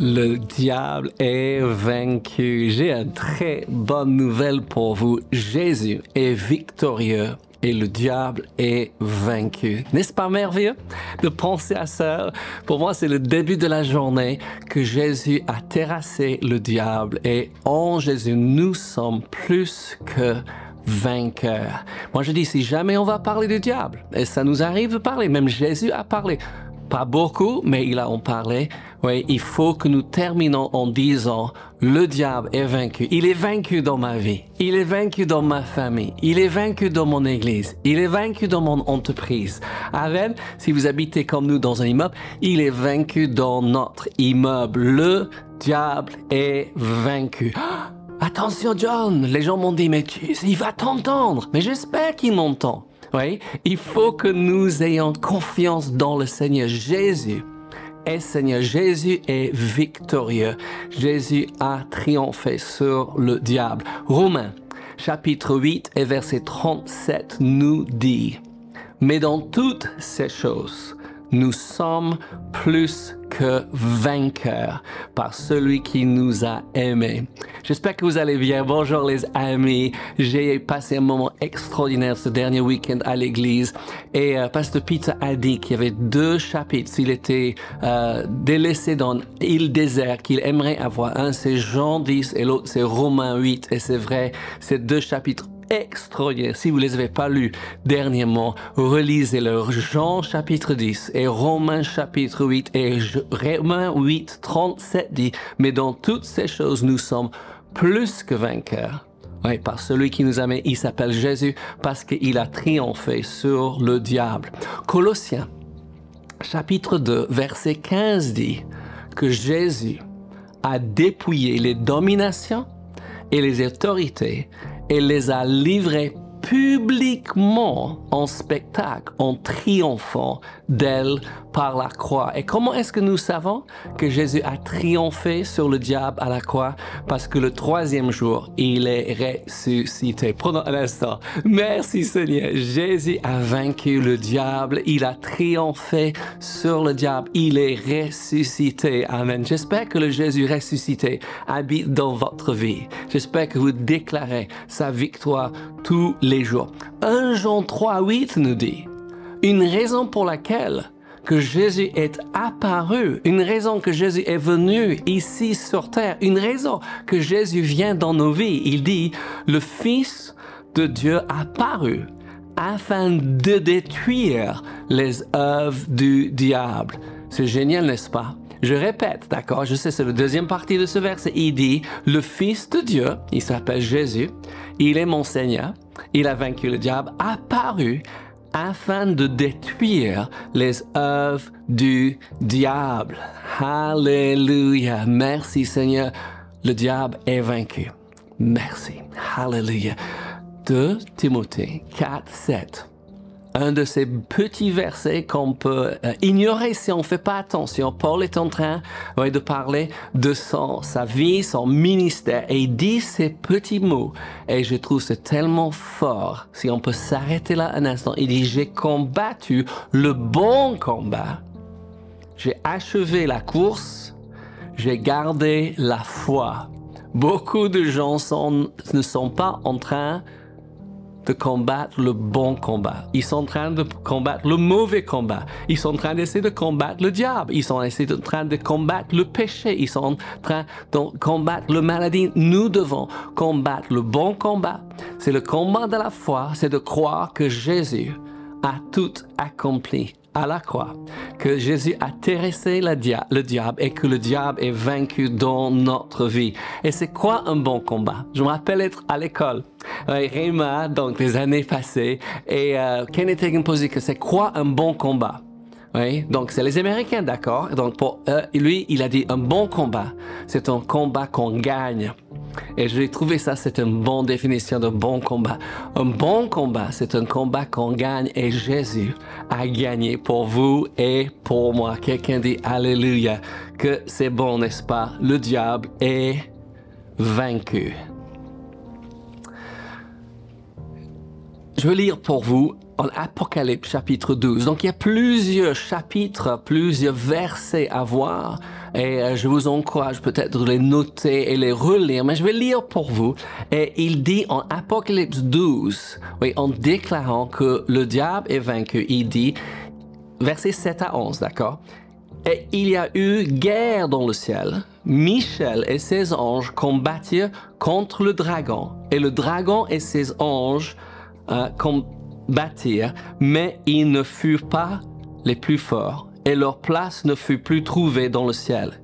Le diable est vaincu. J'ai une très bonne nouvelle pour vous. Jésus est victorieux et le diable est vaincu. N'est-ce pas merveilleux de penser à ça? Pour moi, c'est le début de la journée que Jésus a terrassé le diable et en Jésus, nous sommes plus que vainqueurs. Moi, je dis, si jamais on va parler du diable, et ça nous arrive de parler, même Jésus a parlé, pas beaucoup, mais il a en parlé. Oui, il faut que nous terminons en disant, le diable est vaincu. Il est vaincu dans ma vie. Il est vaincu dans ma famille. Il est vaincu dans mon église. Il est vaincu dans mon entreprise. Amen. Si vous habitez comme nous dans un immeuble, il est vaincu dans notre immeuble. Le diable est vaincu. Attention John, les gens m'ont dit, mais tu, il va t'entendre. Mais j'espère qu'il m'entend. Oui, il faut que nous ayons confiance dans le Seigneur Jésus. Et Seigneur Jésus est victorieux. Jésus a triomphé sur le diable. Romains chapitre 8 et verset 37 nous dit, Mais dans toutes ces choses, nous sommes plus que vainqueurs par celui qui nous a aimés. J'espère que vous allez bien. Bonjour les amis. J'ai passé un moment extraordinaire ce dernier week-end à l'église et euh, Pasteur Peter a dit qu'il y avait deux chapitres. S'il était euh, délaissé dans l'île désert, qu'il aimerait avoir. Un c'est Jean 10 et l'autre c'est Romains 8 et c'est vrai, ces deux chapitres extraordinaire. Si vous les avez pas lus dernièrement, relisez-le. Jean chapitre 10 et Romains chapitre 8 et Romains 8, 37 dit, mais dans toutes ces choses, nous sommes plus que vainqueurs. Oui, par celui qui nous a mis, il s'appelle Jésus parce qu'il a triomphé sur le diable. Colossiens chapitre 2, verset 15 dit que Jésus a dépouillé les dominations et les autorités et les a livrés publiquement en spectacle, en triomphant d'elle par la croix. Et comment est-ce que nous savons que Jésus a triomphé sur le diable à la croix? Parce que le troisième jour, il est ressuscité. Prenons un instant. Merci Seigneur. Jésus a vaincu le diable. Il a triomphé sur le diable. Il est ressuscité. Amen. J'espère que le Jésus ressuscité habite dans votre vie. J'espère que vous déclarez sa victoire tous les jours. 1 Jean 3, 8 nous dit, une raison pour laquelle que Jésus est apparu, une raison que Jésus est venu ici sur terre, une raison que Jésus vient dans nos vies. Il dit, le Fils de Dieu apparu afin de détruire les œuvres du diable. C'est génial, n'est-ce pas? Je répète, d'accord, je sais, c'est la deuxième partie de ce verset. Il dit, le Fils de Dieu, il s'appelle Jésus, il est mon Seigneur, il a vaincu le diable, apparu afin de détruire les œuvres du diable. Alléluia. Merci Seigneur. Le diable est vaincu. Merci. Alléluia. 2 Timothée 4, 7 un de ces petits versets qu'on peut euh, ignorer si on ne fait pas attention. Paul est en train de parler de son, sa vie, son ministère, et il dit ces petits mots. Et je trouve c'est tellement fort. Si on peut s'arrêter là un instant, il dit, j'ai combattu le bon combat. J'ai achevé la course. J'ai gardé la foi. Beaucoup de gens ne sont pas en train de combattre le bon combat. Ils sont en train de combattre le mauvais combat. Ils sont en train d'essayer de combattre le diable. Ils sont en train de combattre le péché. Ils sont en train de combattre la maladie. Nous devons combattre le bon combat. C'est le combat de la foi. C'est de croire que Jésus a tout accompli à la croix, que Jésus a terrassé le, le diable et que le diable est vaincu dans notre vie. Et c'est quoi un bon combat? Je me rappelle être à l'école. Réma, donc les années passées, et euh, Kenneth Hagin posait que c'est quoi un bon combat? Donc c'est les Américains, d'accord. Donc pour lui, il a dit un bon combat, c'est un combat qu'on gagne. Et j'ai trouvé ça, c'est une bonne définition de bon combat. Un bon combat, c'est un combat qu'on gagne et Jésus a gagné pour vous et pour moi. Quelqu'un dit Alléluia, que c'est bon, n'est-ce pas? Le diable est vaincu. Je veux lire pour vous en Apocalypse chapitre 12. Donc il y a plusieurs chapitres, plusieurs versets à voir et euh, je vous encourage peut-être de les noter et les relire, mais je vais lire pour vous. Et il dit en Apocalypse 12, oui, en déclarant que le diable est vaincu, il dit, verset 7 à 11, d'accord? Et il y a eu guerre dans le ciel. Michel et ses anges combattirent contre le dragon, et le dragon et ses anges euh, combattirent, mais ils ne furent pas les plus forts, et leur place ne fut plus trouvée dans le ciel.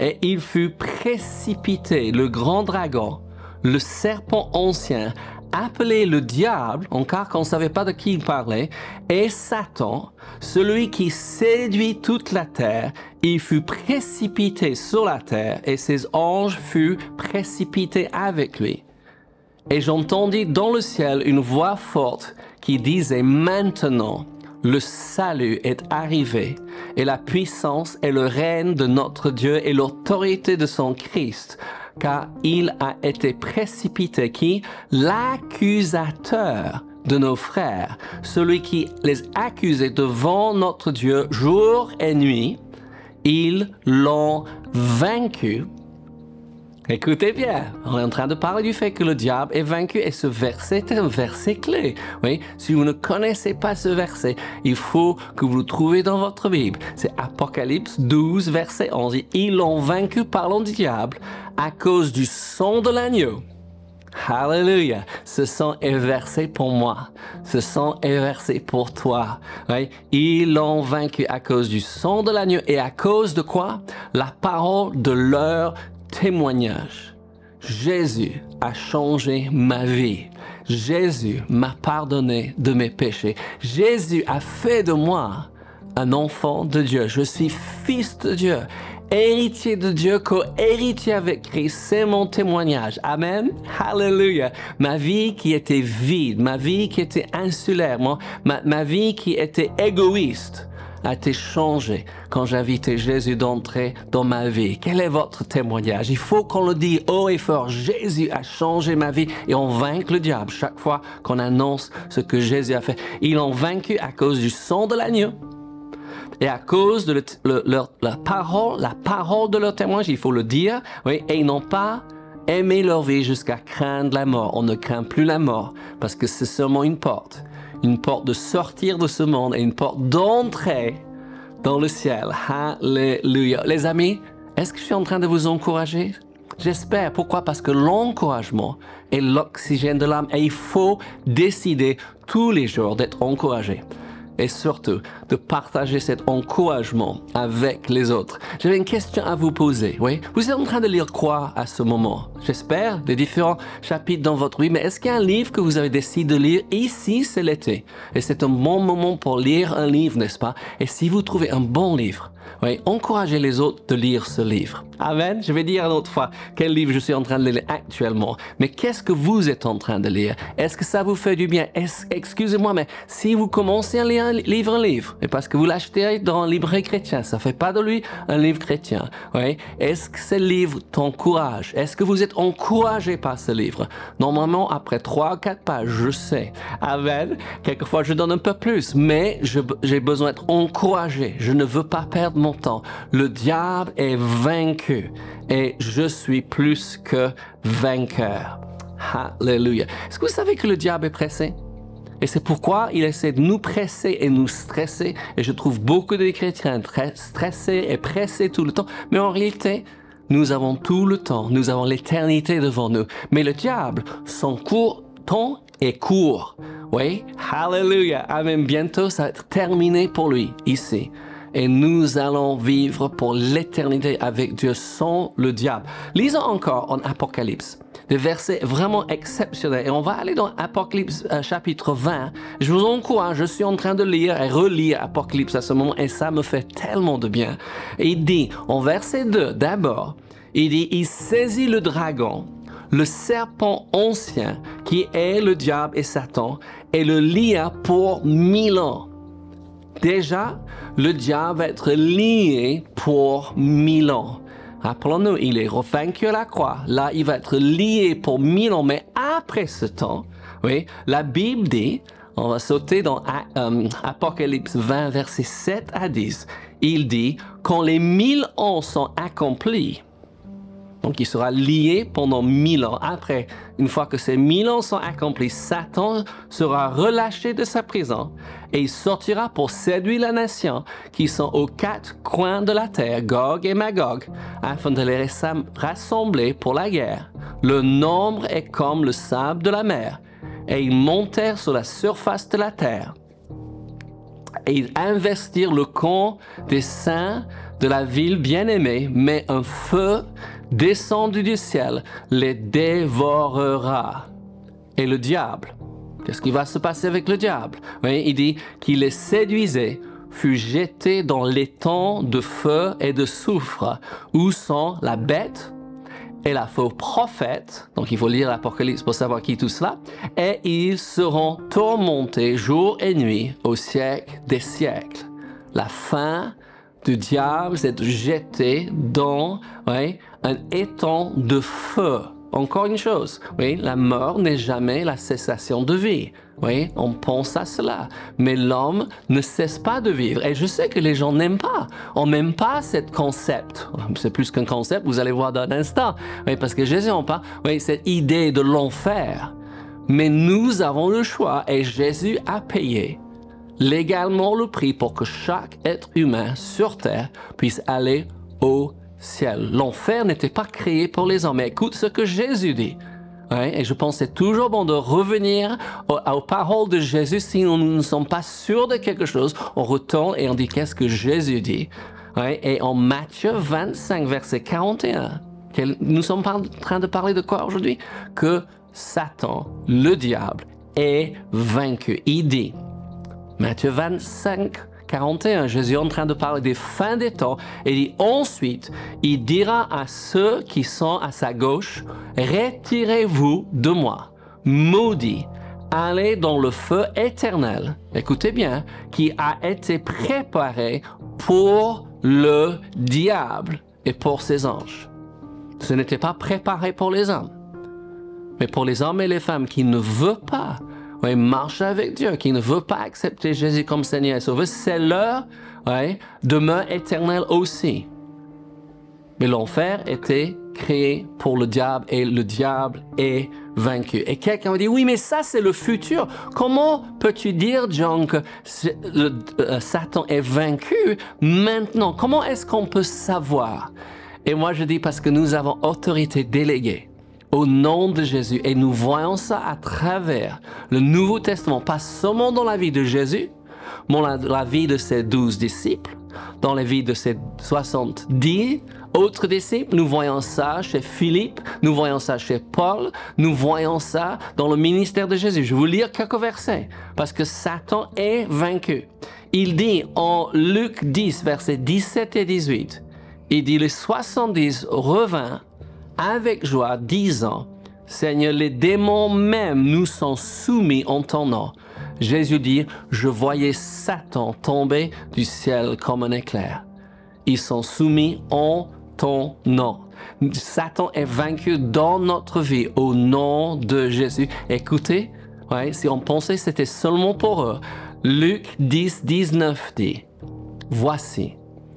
Et il fut précipité, le grand dragon, le serpent ancien, appelé le diable, encore qu'on ne savait pas de qui il parlait, et Satan, celui qui séduit toute la terre, il fut précipité sur la terre, et ses anges furent précipités avec lui. Et j'entendis dans le ciel une voix forte qui disait maintenant, le salut est arrivé, et la puissance et le règne de notre Dieu et l'autorité de son Christ, car il a été précipité qui L'accusateur de nos frères, celui qui les accusait devant notre Dieu jour et nuit, ils l'ont vaincu Écoutez bien, on est en train de parler du fait que le diable est vaincu et ce verset est un verset clé. Oui, si vous ne connaissez pas ce verset, il faut que vous le trouviez dans votre Bible. C'est Apocalypse 12, verset 11. Ils l'ont vaincu, parlons du diable, à cause du sang de l'agneau. Hallelujah. Ce sang est versé pour moi. Ce sang est versé pour toi. Oui? Ils l'ont vaincu à cause du sang de l'agneau et à cause de quoi? La parole de leur témoignage. Jésus a changé ma vie. Jésus m'a pardonné de mes péchés. Jésus a fait de moi un enfant de Dieu. Je suis fils de Dieu, héritier de Dieu, co-héritier avec Christ. C'est mon témoignage. Amen. Hallelujah. Ma vie qui était vide, ma vie qui était insulaire, ma, ma vie qui était égoïste a été changé quand j'invitais Jésus d'entrer dans ma vie. Quel est votre témoignage? Il faut qu'on le dise haut et fort. Jésus a changé ma vie et on vainque le diable chaque fois qu'on annonce ce que Jésus a fait. Ils l'ont vaincu à cause du sang de l'agneau et à cause de leur, parole, la parole de leur témoignage, il faut le dire, et ils n'ont pas aimé leur vie jusqu'à craindre la mort. On ne craint plus la mort parce que c'est seulement une porte une porte de sortir de ce monde et une porte d'entrer dans le ciel. Alléluia. Les amis, est-ce que je suis en train de vous encourager? J'espère. Pourquoi? Parce que l'encouragement est l'oxygène de l'âme et il faut décider tous les jours d'être encouragé et surtout de partager cet encouragement avec les autres. J'avais une question à vous poser. Oui, vous êtes en train de lire quoi à ce moment? J'espère des différents chapitres dans votre vie, mais est-ce qu'il y a un livre que vous avez décidé de lire Ici, c'est l'été et c'est un bon moment pour lire un livre, n'est-ce pas? Et si vous trouvez un bon livre, oui, encouragez les autres de lire ce livre. Amen. Je vais dire une autre fois quel livre je suis en train de lire actuellement. Mais qu'est-ce que vous êtes en train de lire? Est-ce que ça vous fait du bien? Excusez-moi, mais si vous commencez à lire un livre, un livre, et parce que vous l'achetez dans un livre chrétien, ça fait pas de lui un livre chrétien. Oui. Est-ce que ce livre t'encourage Est-ce que vous êtes encouragé par ce livre? Normalement, après trois quatre pages, je sais. Amen. Quelquefois, je donne un peu plus, mais j'ai besoin d'être encouragé. Je ne veux pas perdre mon temps. Le diable est vaincu et je suis plus que vainqueur. Alléluia. Est-ce que vous savez que le diable est pressé? Et c'est pourquoi il essaie de nous presser et nous stresser. Et je trouve beaucoup de chrétiens très stressés et pressés tout le temps. Mais en réalité, nous avons tout le temps. Nous avons l'éternité devant nous. Mais le diable, son court temps est court. Oui, hallelujah. Amen. Bientôt, ça va être terminé pour lui ici et nous allons vivre pour l'éternité avec Dieu sans le diable. Lisons encore en Apocalypse des versets vraiment exceptionnels. Et on va aller dans Apocalypse euh, chapitre 20. Je vous encourage, je suis en train de lire et relire Apocalypse à ce moment et ça me fait tellement de bien. Et il dit, en verset 2, d'abord, il dit, il saisit le dragon, le serpent ancien qui est le diable et Satan, et le lia pour mille ans Déjà, le diable va être lié pour mille ans. Rappelons-nous, il est revaincu à la croix. Là, il va être lié pour mille ans. Mais après ce temps, oui, la Bible dit, On va sauter dans euh, Apocalypse 20, versets 7 à 10. Il dit, quand les mille ans sont accomplis, donc il sera lié pendant mille ans. Après, une fois que ces mille ans sont accomplis, Satan sera relâché de sa prison et il sortira pour séduire la nation qui sont aux quatre coins de la terre, Gog et Magog, afin de les rassembler pour la guerre. Le nombre est comme le sable de la mer et ils montèrent sur la surface de la terre. Et ils investirent le camp des saints de la ville bien-aimée, mais un feu descendu du ciel les dévorera. Et le diable, qu'est-ce qui va se passer avec le diable? Il dit qu'il les séduisait fut jeté dans l'étang de feu et de soufre, où sont la bête? Et la faux prophète, donc il faut lire l'Apocalypse pour savoir qui tout cela, et ils seront tourmentés jour et nuit au siècle des siècles. La fin du diable, c'est jeté dans un étang de feu. Encore une chose, oui, la mort n'est jamais la cessation de vie. Oui, on pense à cela. Mais l'homme ne cesse pas de vivre. Et je sais que les gens n'aiment pas. On n'aime pas ce concept. C'est plus qu'un concept, vous allez voir dans un instant. Oui, parce que Jésus en parle. Oui, cette idée de l'enfer. Mais nous avons le choix et Jésus a payé légalement le prix pour que chaque être humain sur terre puisse aller au ciel. L'enfer n'était pas créé pour les hommes. Mais écoute ce que Jésus dit. et je pense que c'est toujours bon de revenir aux, paroles de Jésus si nous ne sommes pas sûrs de quelque chose. On retourne et on dit qu'est-ce que Jésus dit? et en Matthieu 25, verset 41, nous sommes en train de parler de quoi aujourd'hui? Que Satan, le diable, est vaincu. Il dit, Matthieu 25, 41, Jésus est en train de parler des fins des temps et dit ensuite, il dira à ceux qui sont à sa gauche, retirez-vous de moi, maudit, allez dans le feu éternel, écoutez bien, qui a été préparé pour le diable et pour ses anges. Ce n'était pas préparé pour les hommes, mais pour les hommes et les femmes qui ne veulent pas ouais, marche avec Dieu, qui ne veut pas accepter Jésus comme Seigneur et Sauveur, c'est leur ouais, demeure éternelle aussi. Mais l'enfer était créé pour le diable et le diable est vaincu. Et quelqu'un va dire, oui, mais ça c'est le futur. Comment peux-tu dire, John, que le, euh, Satan est vaincu maintenant? Comment est-ce qu'on peut savoir? Et moi je dis parce que nous avons autorité déléguée au nom de Jésus. Et nous voyons ça à travers le Nouveau Testament, pas seulement dans la vie de Jésus, mais dans la vie de ses douze disciples, dans la vie de ses soixante-dix autres disciples. Nous voyons ça chez Philippe, nous voyons ça chez Paul, nous voyons ça dans le ministère de Jésus. Je vais vous lire quelques versets, parce que Satan est vaincu. Il dit en Luc 10, versets 17 et 18, il dit les 70 revint avec joie, disant, Seigneur, les démons même nous sont soumis en ton nom. Jésus dit, je voyais Satan tomber du ciel comme un éclair. Ils sont soumis en ton nom. Satan est vaincu dans notre vie au nom de Jésus. Écoutez, si on pensait que c'était seulement pour eux, Luc 10, 19 dit, Voici,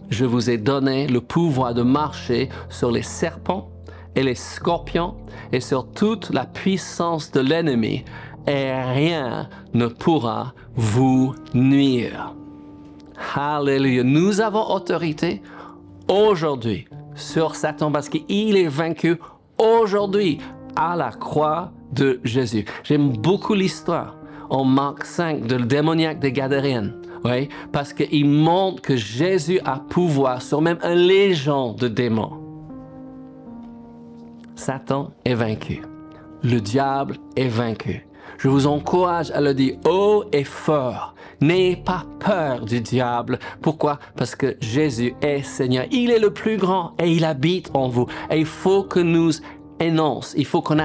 je vous ai donné le pouvoir de marcher sur les serpents et les scorpions et sur toute la puissance de l'ennemi, et rien ne pourra vous nuire. Alléluia. Nous avons autorité aujourd'hui sur Satan parce qu'il est vaincu aujourd'hui à la croix de Jésus. J'aime beaucoup l'histoire en Marc 5 de le démoniaque des Gadariennes. Oui, parce qu'il montre que Jésus a pouvoir sur même un légion de démons. Satan est vaincu. Le diable est vaincu. Je vous encourage à le dire haut et fort. N'ayez pas peur du diable. Pourquoi? Parce que Jésus est Seigneur. Il est le plus grand et il habite en vous. Et il faut que nous énonce, il faut qu'on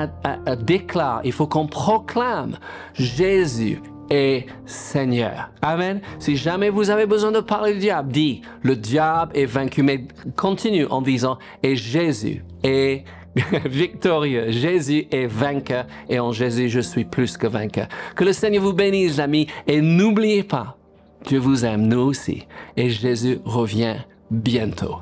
déclare, il faut qu'on proclame Jésus est Seigneur. Amen. Si jamais vous avez besoin de parler du diable, dis, le diable est vaincu, mais continue en disant, et Jésus est victorieux. Jésus est vainqueur et en Jésus, je suis plus que vainqueur. Que le Seigneur vous bénisse, amis, et n'oubliez pas, Dieu vous aime, nous aussi, et Jésus revient bientôt.